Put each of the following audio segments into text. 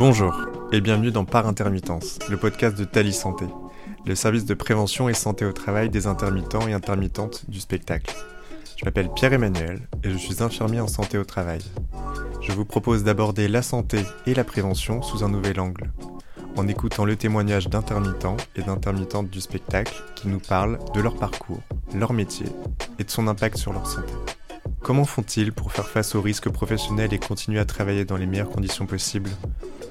Bonjour et bienvenue dans Par Intermittence, le podcast de Tali Santé, le service de prévention et santé au travail des intermittents et intermittentes du spectacle. Je m'appelle Pierre-Emmanuel et je suis infirmier en santé au travail. Je vous propose d'aborder la santé et la prévention sous un nouvel angle, en écoutant le témoignage d'intermittents et d'intermittentes du spectacle qui nous parlent de leur parcours, leur métier et de son impact sur leur santé. Comment font-ils pour faire face aux risques professionnels et continuer à travailler dans les meilleures conditions possibles?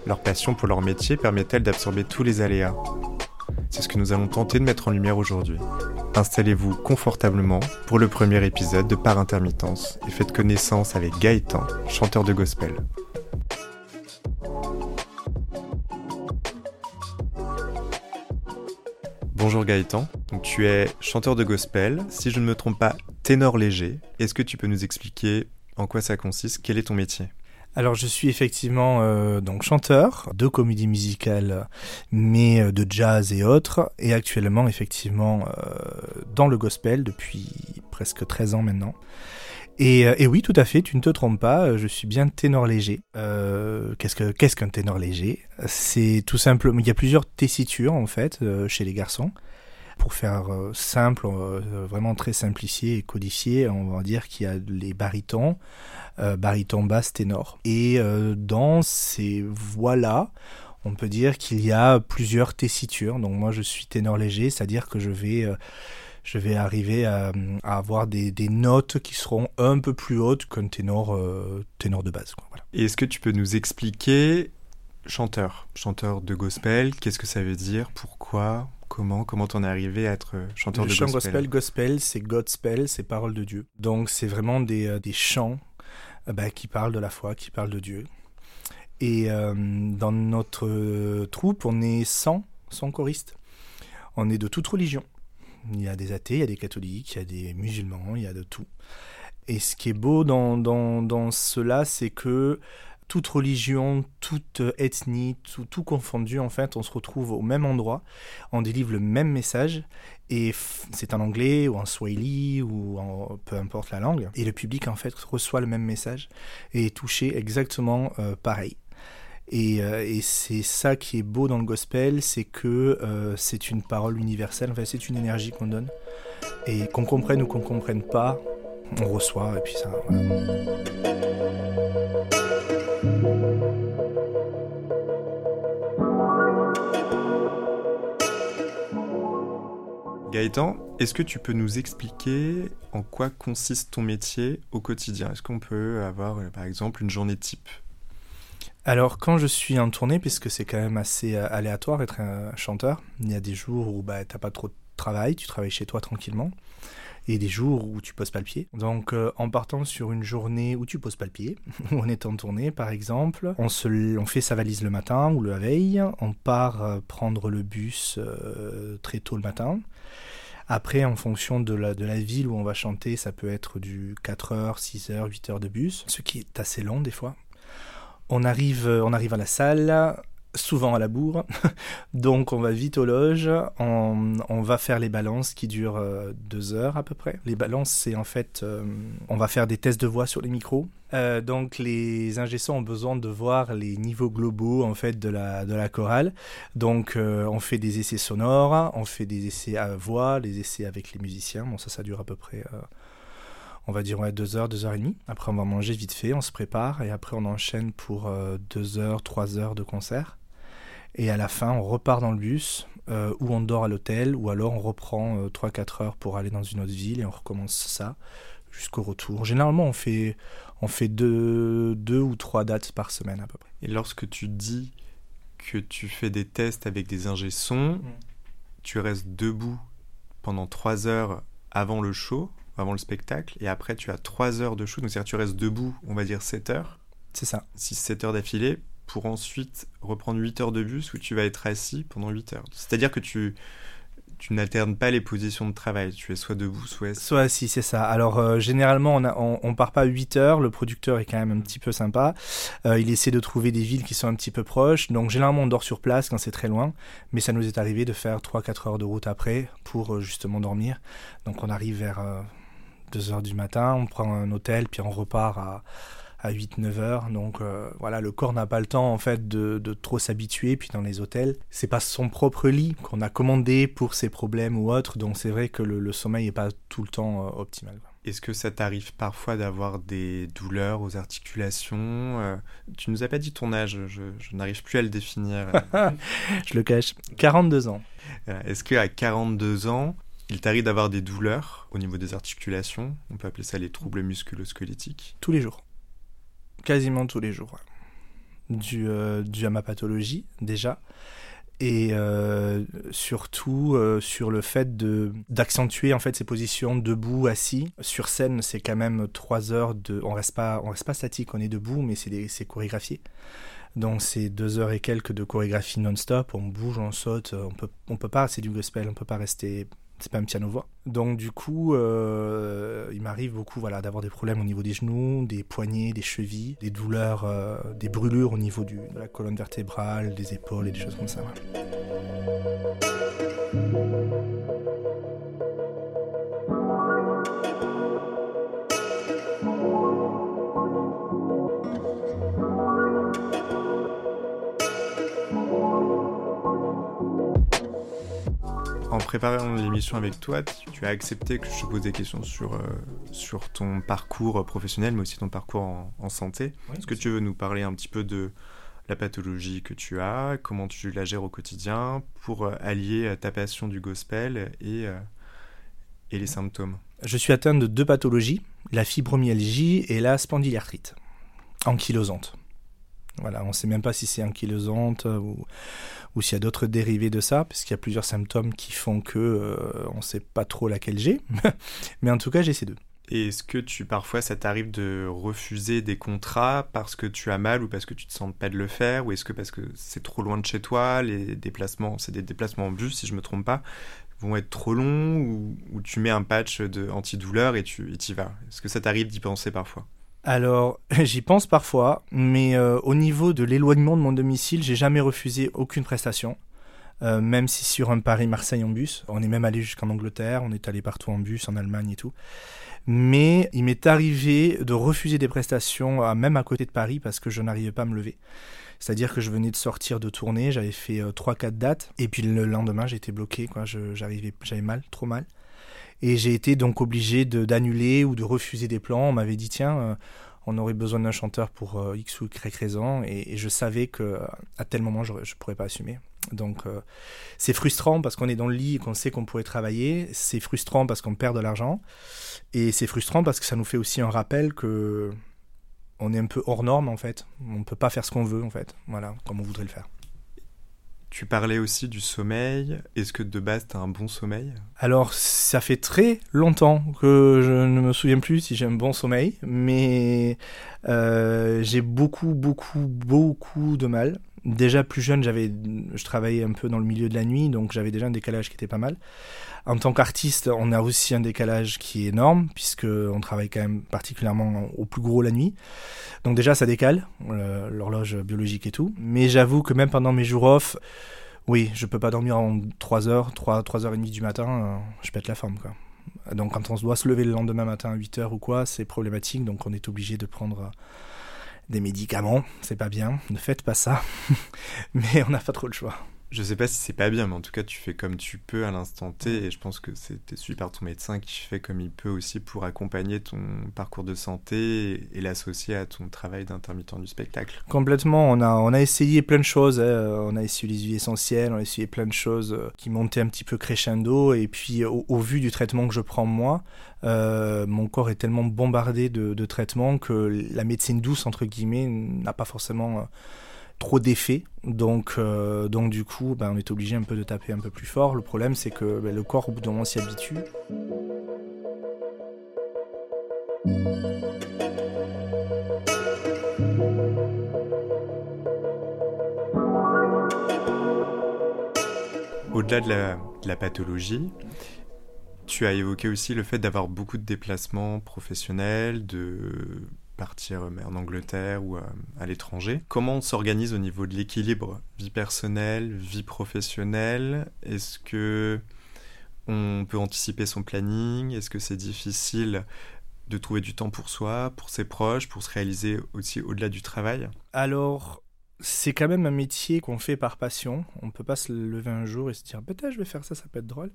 Leur passion pour leur métier permet-elle d'absorber tous les aléas? C'est ce que nous allons tenter de mettre en lumière aujourd'hui. Installez-vous confortablement pour le premier épisode de Par Intermittence et faites connaissance avec Gaëtan, chanteur de gospel. Bonjour Gaëtan, tu es chanteur de gospel, si je ne me trompe pas, ténor léger. Est-ce que tu peux nous expliquer en quoi ça consiste? Quel est ton métier? Alors je suis effectivement euh, donc chanteur de comédie musicale, mais euh, de jazz et autres, et actuellement effectivement euh, dans le gospel depuis presque 13 ans maintenant. Et, oui, tout à fait, tu ne te trompes pas, je suis bien ténor léger. qu'est-ce que qu'est-ce qu'un ténor léger? C'est tout simplement, il y a plusieurs tessitures en fait chez les garçons pour faire simple, vraiment très simplifié et codifié, on va dire qu'il y a les barytons, euh, baryton, basse, ténor. Et euh, dans ces voix-là, on peut dire qu'il y a plusieurs tessitures. Donc moi, je suis ténor léger, c'est-à-dire que je vais euh, je vais arriver à, avoir des, notes qui seront un peu plus hautes qu'un ténor, ténor de base. Et est-ce que tu peux nous expliquer, chanteur, chanteur de gospel, qu'est-ce que ça veut dire, pourquoi, comment, comment t'en es arrivé à être chanteur de gospel Le chant gospel, gospel, c'est Godspell, c'est parole de Dieu. Donc c'est vraiment des, des chants euh, bah, qui parle de la foi, qui parle de Dieu. Et euh, dans notre troupe, on est 100, 100 choristes. On est de toute religion. Il y a des athées, il y a des catholiques, il y a des musulmans, il y a de tout. Et ce qui est beau dans, dans, dans cela, c'est que toute religion, toute ethnie, tout, confondu, en fait, on se retrouve au même endroit, on délivre le même message, et c'est en anglais ou en swahili ou en, peu importe la langue, et le public, en fait, reçoit le même message et est touché exactement euh, pareil. Et, euh, et c'est ça qui est beau dans le gospel, c'est que euh, c'est une parole universelle, enfin, c'est une énergie qu'on donne, et qu'on comprenne ou qu'on comprenne pas, on reçoit, et puis ça... Gaëtan, est-ce que tu peux nous expliquer en quoi consiste ton métier au quotidien? Est-ce qu'on peut avoir, euh, par exemple, une journée type? Alors quand je suis en tournée, puisque c'est quand même assez euh, aléatoire être un chanteur, il y a des jours où bah, tu n'as pas trop de travail, tu travailles chez toi tranquillement, et des jours où tu poses pas le pied. Donc euh, en partant sur une journée où tu poses pas le pied, où on est en tournée par exemple, on, se, on fait sa valise le matin ou la veille, on part prendre le bus très tôt le matin, après, en fonction de la, de la ville où on va chanter, ça peut être du 4 heures, 6 heures, 8 heures de bus, ce qui est assez long des fois. On arrive, on arrive à la salle, souvent à la bourre. Donc on va vite aux loges, on, va faire les balances qui durent euh, deux heures à peu près. Les balances, c'est en fait, euh, on va faire des tests de voix sur les micros. Euh, donc les ingénieurs ont besoin de voir les niveaux globaux en fait de la, de la chorale. Donc on fait des essais sonores, on fait des essais à voix, des essais avec les musiciens. Bon ça, ça dure à peu près on va dire ouais, deux heures, deux heures et demie. Après, on va manger vite fait, on se prépare et après, on enchaîne pour deux heures, trois heures de concert. Et à la fin, on repart dans le bus, euh, ou on dort à l'hôtel, ou alors on reprend 3-4 euh, heures pour aller dans une autre ville et on recommence ça jusqu'au retour. Généralement, on fait, on fait deux, deux ou trois dates par semaine à peu près. Et lorsque tu dis que tu fais des tests avec des ingé sons, mm. tu restes debout pendant 3 heures avant le show, avant le spectacle, et après tu as 3 heures de show, donc c'est-à-dire tu restes debout, on va dire 7 heures. C'est ça. 6-7 heures d'affilée pour ensuite reprendre 8 heures de bus où tu vas être assis pendant 8 heures. C'est-à-dire que tu, tu n'alternes pas les positions de travail. Tu es soit debout, soit assis. Soit assis, c'est ça. Alors, euh, généralement, on, on, part pas 8 heures. Le producteur est quand même un petit peu sympa. Euh, il essaie de trouver des villes qui sont un petit peu proches. Donc, généralement, on dort sur place quand c'est très loin. Mais ça nous est arrivé de faire 3-4 heures de route après pour euh, justement dormir. Donc, on arrive vers 2 heures du matin. On prend un hôtel, puis on repart à à 8-9 heures. Donc euh, voilà, le corps n'a pas le temps en fait de, trop s'habituer. Puis dans les hôtels, c'est pas son propre lit qu'on a commandé pour ses problèmes ou autres. Donc c'est vrai que le, sommeil n'est pas tout le temps euh, optimal. Est-ce que ça t'arrive parfois d'avoir des douleurs aux articulations euh, Tu nous as pas dit ton âge, je, n'arrive plus à le définir. je le cache. 42 ans. Est-ce qu'à 42 ans, il t'arrive d'avoir des douleurs au niveau des articulations? On peut appeler ça les troubles musculo-squelettiques. Tous les jours quasiment tous les jours. Dû, euh, à ma pathologie, déjà. Et euh, surtout euh, sur le fait d'accentuer en fait ces positions debout, assis. Sur scène, c'est quand même trois heures de. On reste pas, on reste pas statique, on est debout, mais c'est chorégraphié. Donc c'est deux heures et quelques de chorégraphie non-stop. On bouge, on saute. On peut, on peut pas. C'est du gospel. On peut pas rester c'est pas un piano voix. Donc du coup, euh, il m'arrive beaucoup voilà, d'avoir des problèmes au niveau des genoux, des poignets, des chevilles, des douleurs, euh, des brûlures au niveau de la colonne vertébrale, des épaules et des choses comme ça. Préparant l'émission avec toi, tu as accepté que je te pose des questions sur, euh, sur ton parcours professionnel, mais aussi ton parcours en, santé. Est-ce que tu veux nous parler un petit peu de la pathologie que tu as, comment tu la gères au quotidien, pour euh, allier euh, ta passion du gospel et, et les symptômes? Je suis atteint de deux pathologies, la fibromyalgie et la spondylarthrite, ankylosante. Voilà, on ne sait même pas si c'est ankylosante ou ou s'il y a d'autres dérivés de ça, parce qu'il y a plusieurs symptômes qui font que euh, on ne sait pas trop laquelle j'ai. Mais en tout cas, j'ai ces deux. Et est-ce que tu parfois ça t'arrive de refuser des contrats parce que tu as mal ou parce que tu te sens pas de le faire ou est-ce que parce que c'est trop loin de chez toi, les déplacements, c'est des déplacements en bus si je me trompe pas, vont être trop longs ou, tu mets un patch de antidouleur et tu y vas? Est-ce que ça t'arrive d'y penser parfois? Alors, j'y pense parfois, mais euh, au niveau de l'éloignement de mon domicile, j'ai jamais refusé aucune prestation. Euh, même si sur un Paris-Marseille en bus, on est même allé jusqu'en Angleterre, on est allé partout en bus, en Allemagne et tout. Mais il m'est arrivé de refuser des prestations, même à côté de Paris, parce que je n'arrivais pas à me lever. C'est-à-dire que je venais de sortir de tournée, j'avais fait 3-4 euh, dates, et puis le lendemain j'étais bloqué, quoi. j'avais mal, trop mal. Et j'ai été donc obligé d'annuler ou de refuser des plans. On m'avait dit, tiens, euh, on aurait besoin d'un chanteur pour euh, X ou Y raison. Et, je savais que à tel moment, je ne pourrais pas assumer. Donc euh, c'est frustrant parce qu'on est dans le lit et qu'on sait qu'on pourrait travailler. C'est frustrant parce qu'on perd de l'argent. Et c'est frustrant parce que ça nous fait aussi un rappel que on est un peu hors norme en fait. On ne peut pas faire ce qu'on veut en fait. Voilà, comme on voudrait le faire. Tu parlais aussi du sommeil. Est-ce que de base, tu un bon sommeil? Alors, ça fait très longtemps que je ne me souviens plus si j'ai un bon sommeil, mais euh, j'ai beaucoup, beaucoup, beaucoup de mal. Déjà plus jeune, j'avais, je travaillais un peu dans le milieu de la nuit, donc j'avais déjà un décalage qui était pas mal. En tant qu'artiste, on a aussi un décalage qui est énorme, puisque on travaille quand même particulièrement au plus gros la nuit. Donc déjà, ça décale, euh, l'horloge biologique et tout. Mais j'avoue que même pendant mes jours off, oui, je peux pas dormir en 3 heures, 3, 3 heures et demie du matin, euh, je pète la forme. Donc quand on doit se lever le lendemain matin à 8 heures ou quoi, c'est problématique, donc on est obligé de prendre des médicaments, c'est pas bien, ne faites pas ça, mais on n'a pas trop le choix je sais pas si c'est pas bien, mais en tout cas, tu fais comme tu peux à l'instant T, et je pense que c'était suivi par ton médecin qui fait comme il peut aussi pour accompagner ton parcours de santé et, l'associer à ton travail d'intermittent du spectacle. Complètement, on a, on a essayé plein de choses, hein. on a essayé les huiles essentielles, on a essayé plein de choses euh, qui montaient un petit peu crescendo, et puis au, vu du traitement que je prends moi, euh, mon corps est tellement bombardé de, de traitements que la médecine douce, entre guillemets, n'a pas forcément... Euh, trop d'effets. Donc, euh, donc du coup, ben, on est obligé un peu de taper un peu plus fort. Le problème, c'est que ben, le corps, au bout d'un moment, s'y habitue. Au-delà de la pathologie, tu as évoqué aussi le fait d'avoir beaucoup de déplacements professionnels, de partir euh, en Angleterre ou euh, à, l'étranger. Comment on s'organise au niveau de l'équilibre? Vie personnelle, vie professionnelle? Est-ce que on peut anticiper son planning? Est-ce que c'est difficile de trouver du temps pour soi, pour ses proches, pour se réaliser aussi au-delà du travail? Alors, c'est quand même un métier qu'on fait par passion. On peut pas se lever un jour et se dire peut-être je vais faire ça, ça peut être drôle.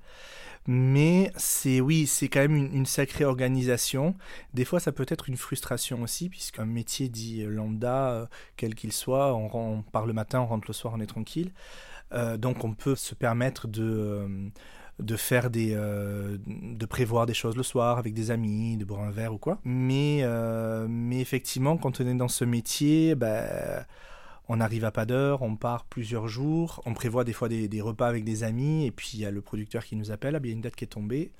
Mais c'est oui, c'est quand même une, sacrée organisation. Des fois, ça peut être une frustration aussi, puisqu'un métier dit lambda, euh, quel qu'il soit, on, on, part le matin, on rentre le soir, on est tranquille. Euh, donc on peut se permettre de euh, de faire des de prévoir des choses le soir avec des amis de boire un verre ou quoi mais mais effectivement quand on est dans ce métier bah, on arrive à pas d'heure, on part plusieurs jours, on prévoit des fois des, repas avec des amis, et puis il y a le producteur qui nous appelle, il y a une date qui est tombée,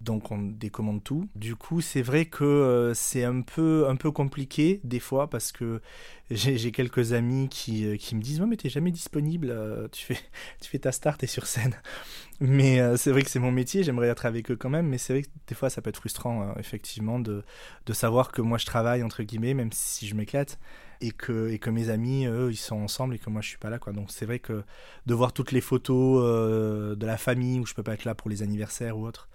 donc on décommande tout. Du coup, c'est vrai que euh, c'est un peu, un peu compliqué des fois, parce que j'ai quelques amis qui, euh, qui me disent, ouais, mais t'es jamais disponible, euh, tu, fais, tu fais ta start, t'es sur scène. Mais c'est vrai que c'est mon métier, j'aimerais être avec eux quand même, mais c'est vrai que des fois ça peut être frustrant, effectivement, de, de savoir que moi je travaille, entre guillemets, même si je m'éclate et que, et que mes amis, eux, ils sont ensemble et que moi, je suis pas là. Quoi. Donc, c'est vrai que de voir toutes les photos euh, de la famille où je peux pas être là pour les anniversaires ou autre,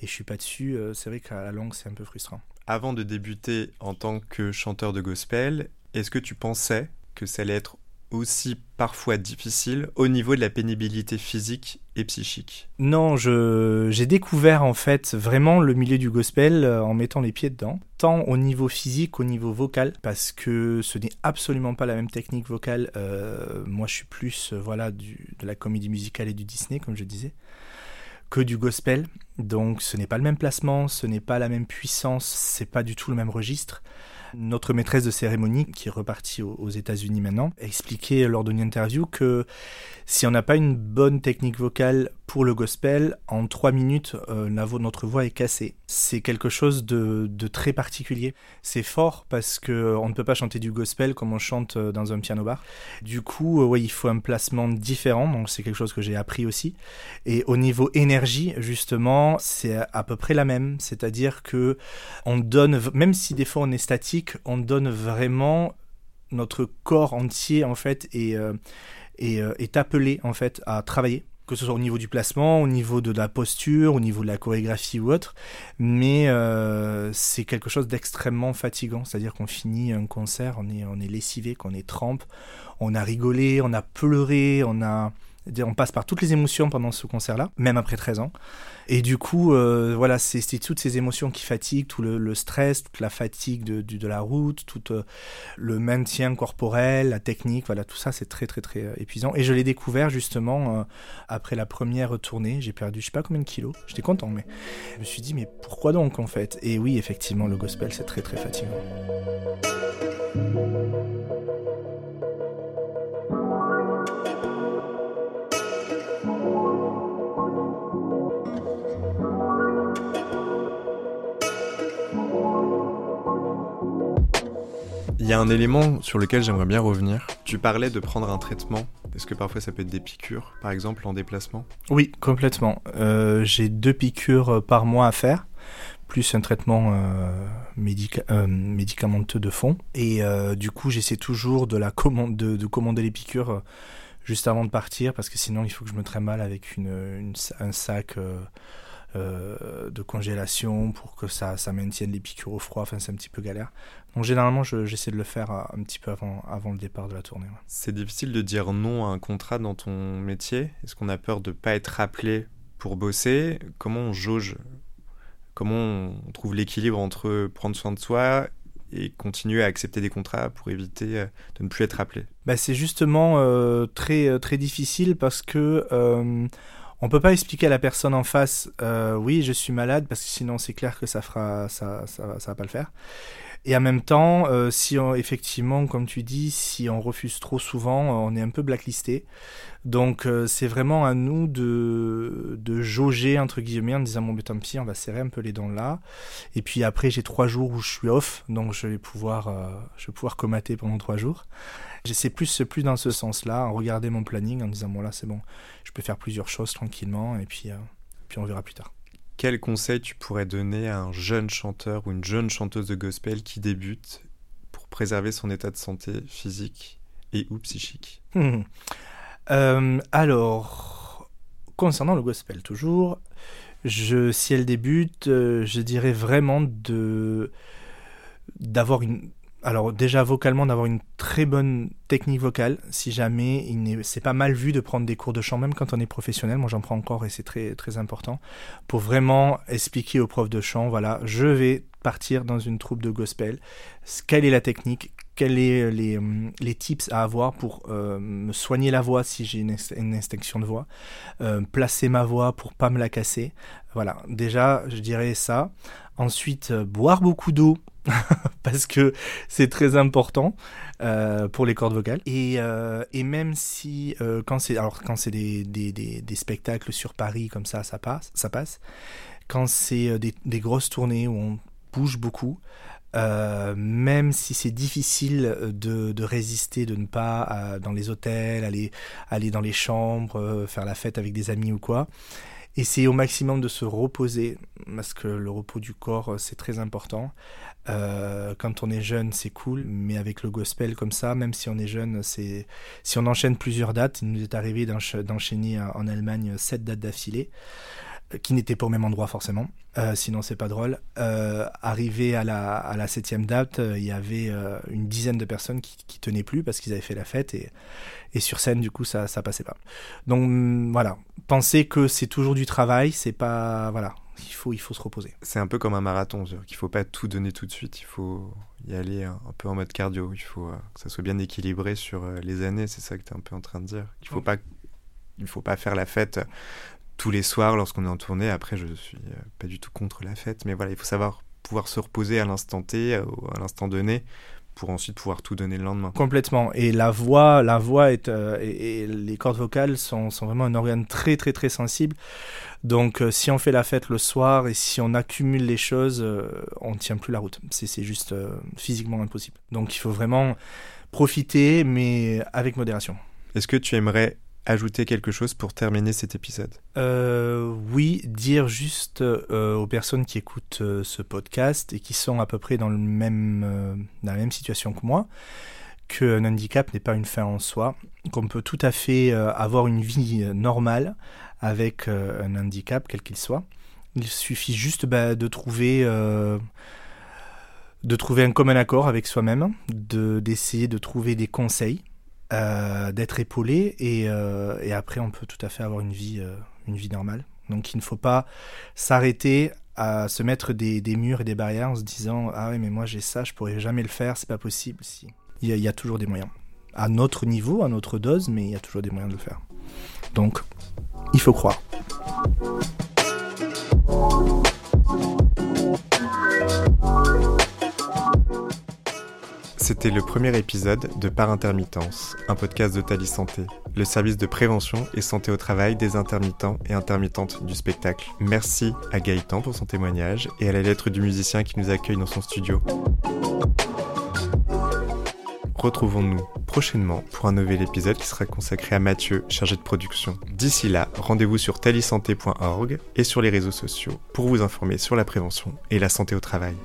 et je suis pas dessus, euh, c'est vrai qu'à la longue, c'est un peu frustrant. Avant de débuter en tant que chanteur de gospel, est-ce que tu pensais que ça allait être aussi parfois difficile au niveau de la pénibilité physique et psychique Non, j'ai découvert en fait vraiment le milieu du gospel euh, en mettant les pieds dedans, tant au niveau physique qu'au niveau vocal, parce que ce n'est absolument pas la même technique vocale. Euh, moi, je suis plus euh, voilà de la comédie musicale et du Disney, comme je disais, que du gospel. Donc, ce n'est pas le même placement, ce n'est pas la même puissance, c'est pas du tout le même registre. Notre maîtresse de cérémonie, qui est repartie aux États-Unis maintenant, a expliqué lors d'une interview que si on n'a pas une bonne technique vocale pour le gospel, en trois minutes, euh, notre voix est cassée. C'est quelque chose de, très particulier. C'est fort parce que euh, on ne peut pas chanter du gospel comme on chante euh, dans un piano bar. Du coup, ouais, il faut un placement différent. Donc c'est quelque chose que j'ai appris aussi. Et au niveau énergie, justement, c'est à peu près la même. C'est-à-dire que on donne, même si des fois on est statique, on donne vraiment notre corps entier en fait et est appelé en fait à travailler que ce soit au niveau du placement, au niveau de la posture, au niveau de la chorégraphie ou autre, mais euh, c'est quelque chose d'extrêmement fatigant, c'est-à-dire qu'on finit un concert, on est, on est lessivé, qu'on est trempe, on a rigolé, on a pleuré, on a on passe par toutes les émotions pendant ce concert-là, même après 13 ans. Et du coup, euh, voilà, c'est toutes ces émotions qui fatiguent, tout le, stress, toute la fatigue de, la route, tout euh, le maintien corporel, la technique, voilà, tout ça, c'est très, très, très euh, épuisant. Et je l'ai découvert justement après la première tournée. J'ai perdu, je sais pas combien de kilos. J'étais content, mais je me suis dit, mais pourquoi donc en fait? Et oui, effectivement, le gospel, c'est très, très fatigant. Y a un élément sur lequel j'aimerais bien revenir. Tu parlais de prendre un traitement. Est-ce que parfois ça peut être des piqûres, par exemple, en déplacement? Oui, complètement. Euh, j'ai deux piqûres euh, par mois à faire, plus un traitement euh, médicamenteux de fond. Et du coup, j'essaie toujours de, la commande, de, commander les piqûres juste avant de partir, parce que sinon, il faut que je me traîne mal avec une, un sac euh, de congélation pour que ça, ça maintienne les piqûres au froid. Enfin, c'est un petit peu galère. Donc, généralement, j'essaie de le faire euh, un petit peu avant, avant le départ de la tournée. C'est difficile de dire non à un contrat dans ton métier Est-ce qu'on a peur de ne pas être appelé pour bosser? Comment on jauge? Comment on trouve l'équilibre entre prendre soin de soi et continuer à accepter des contrats pour éviter euh, de ne plus être appelé? Bah, C'est justement très, très difficile parce que on peut pas expliquer à la personne en face, euh, oui, je suis malade, parce que sinon c'est clair que ça fera, ça, ça, ça va pas le faire. Et en même temps, euh, si on, effectivement, comme tu dis, si on refuse trop souvent, on est un peu blacklisté. Donc euh, c'est vraiment à nous de, de jauger, entre guillemets, en disant, bon, mais tant pis, on va serrer un peu les dents là. Et puis après, j'ai trois jours où je suis off, donc je vais pouvoir, euh, je vais pouvoir comater pendant trois jours. J'essaie plus, plus dans ce sens-là, en regarder mon planning, en disant, bon là, c'est bon, je peux faire plusieurs choses tranquillement, et puis, puis on verra plus tard quel conseil tu pourrais donner à un jeune chanteur ou une jeune chanteuse de gospel qui débute pour préserver son état de santé physique et ou psychique? Euh, Alors, concernant le gospel toujours, si elle débute, euh, je dirais vraiment de d'avoir une alors déjà vocalement d'avoir une très bonne technique vocale si jamais c'est pas mal vu de prendre des cours de chant même quand on est professionnel. Moi j'en prends encore et c'est très très important. Pour vraiment expliquer aux profs de chant voilà je vais partir dans une troupe de gospel quelle est la technique? Quels sont les, les, tips à avoir pour euh, soigner la voix si j'ai une, extinction de voix, euh, placer ma voix pour pas me la casser. Voilà, déjà, je dirais ça. Ensuite, euh, boire beaucoup d'eau parce que c'est très important euh, pour les cordes vocales. Et, euh, même si quand c'est alors quand c'est des, spectacles sur Paris comme ça, ça passe. Ça passe. Quand c'est des, des, grosses tournées où on bouge beaucoup, euh, même si c'est difficile de, de, résister, de ne pas dans les hôtels, aller, aller dans les chambres, faire la fête avec des amis ou quoi, essayer au maximum de se reposer, parce que le repos du corps, c'est très important. Euh, quand on est jeune, c'est cool, mais avec le gospel comme ça, même si on est jeune, c'est si on enchaîne plusieurs dates, il nous est arrivé d'enchaîner en Allemagne sept dates d'affilée qui n'étaient pas au même endroit forcément, euh, sinon c'est pas drôle. Euh, arrivé à la, à la septième date, euh, il y avait une dizaine de personnes qui, qui tenaient plus parce qu'ils avaient fait la fête et, et sur scène du coup ça ça passait pas. Donc mm, voilà, pensez que c'est toujours du travail, c'est pas voilà, il faut il faut se reposer. C'est un peu comme un marathon, qu'il faut pas tout donner tout de suite, il faut y aller un, peu en mode cardio, il faut euh, que ça soit bien équilibré sur les années, c'est ça que tu es un peu en train de dire. Il faut pas il faut pas faire la fête tous les soirs lorsqu'on est en tournée. Après, je suis euh, pas du tout contre la fête, mais voilà, il faut savoir pouvoir se reposer à l'instant T, euh, à l'instant donné, pour ensuite pouvoir tout donner le lendemain. Complètement. Et la voix, la voix est, euh, et, les cordes vocales sont, sont, vraiment un organe très très très sensible. Donc si on fait la fête le soir et si on accumule les choses, on ne tient plus la route. C'est juste physiquement impossible. Donc il faut vraiment profiter, mais avec modération. Est-ce que tu aimerais ajouter quelque chose pour terminer cet épisode? Euh, Oui, dire juste euh, aux personnes qui écoutent euh, ce podcast et qui sont à peu près dans, le même, dans la même situation que moi, qu'un handicap n'est pas une fin en soi, qu'on peut tout à fait avoir une vie normale avec un handicap, quel qu'il soit. Il suffit juste bah, de trouver de trouver un commun accord avec soi-même, de d'essayer de trouver des conseils euh, d'être épaulé et, euh, et, après on peut tout à fait avoir une vie, euh, une vie normale. Donc il ne faut pas s'arrêter à se mettre des, des, murs et des barrières en se disant ah oui mais moi j'ai ça, je pourrais jamais le faire, c'est pas possible. Si. Il, y a, il y a toujours des moyens. À notre niveau, à notre dose, mais il y a toujours des moyens de le faire. Donc il faut croire. C'était le premier épisode de Par Intermittence, un podcast de Thalys Santé, le service de prévention et santé au travail des intermittents et intermittentes du spectacle. Merci à Gaëtan pour son témoignage et à la lettre du musicien qui nous accueille dans son studio. Retrouvons-nous prochainement pour un nouvel épisode qui sera consacré à Mathieu, chargé de production. D'ici là, rendez-vous sur talisanté.org et sur les réseaux sociaux pour vous informer sur la prévention et la santé au travail.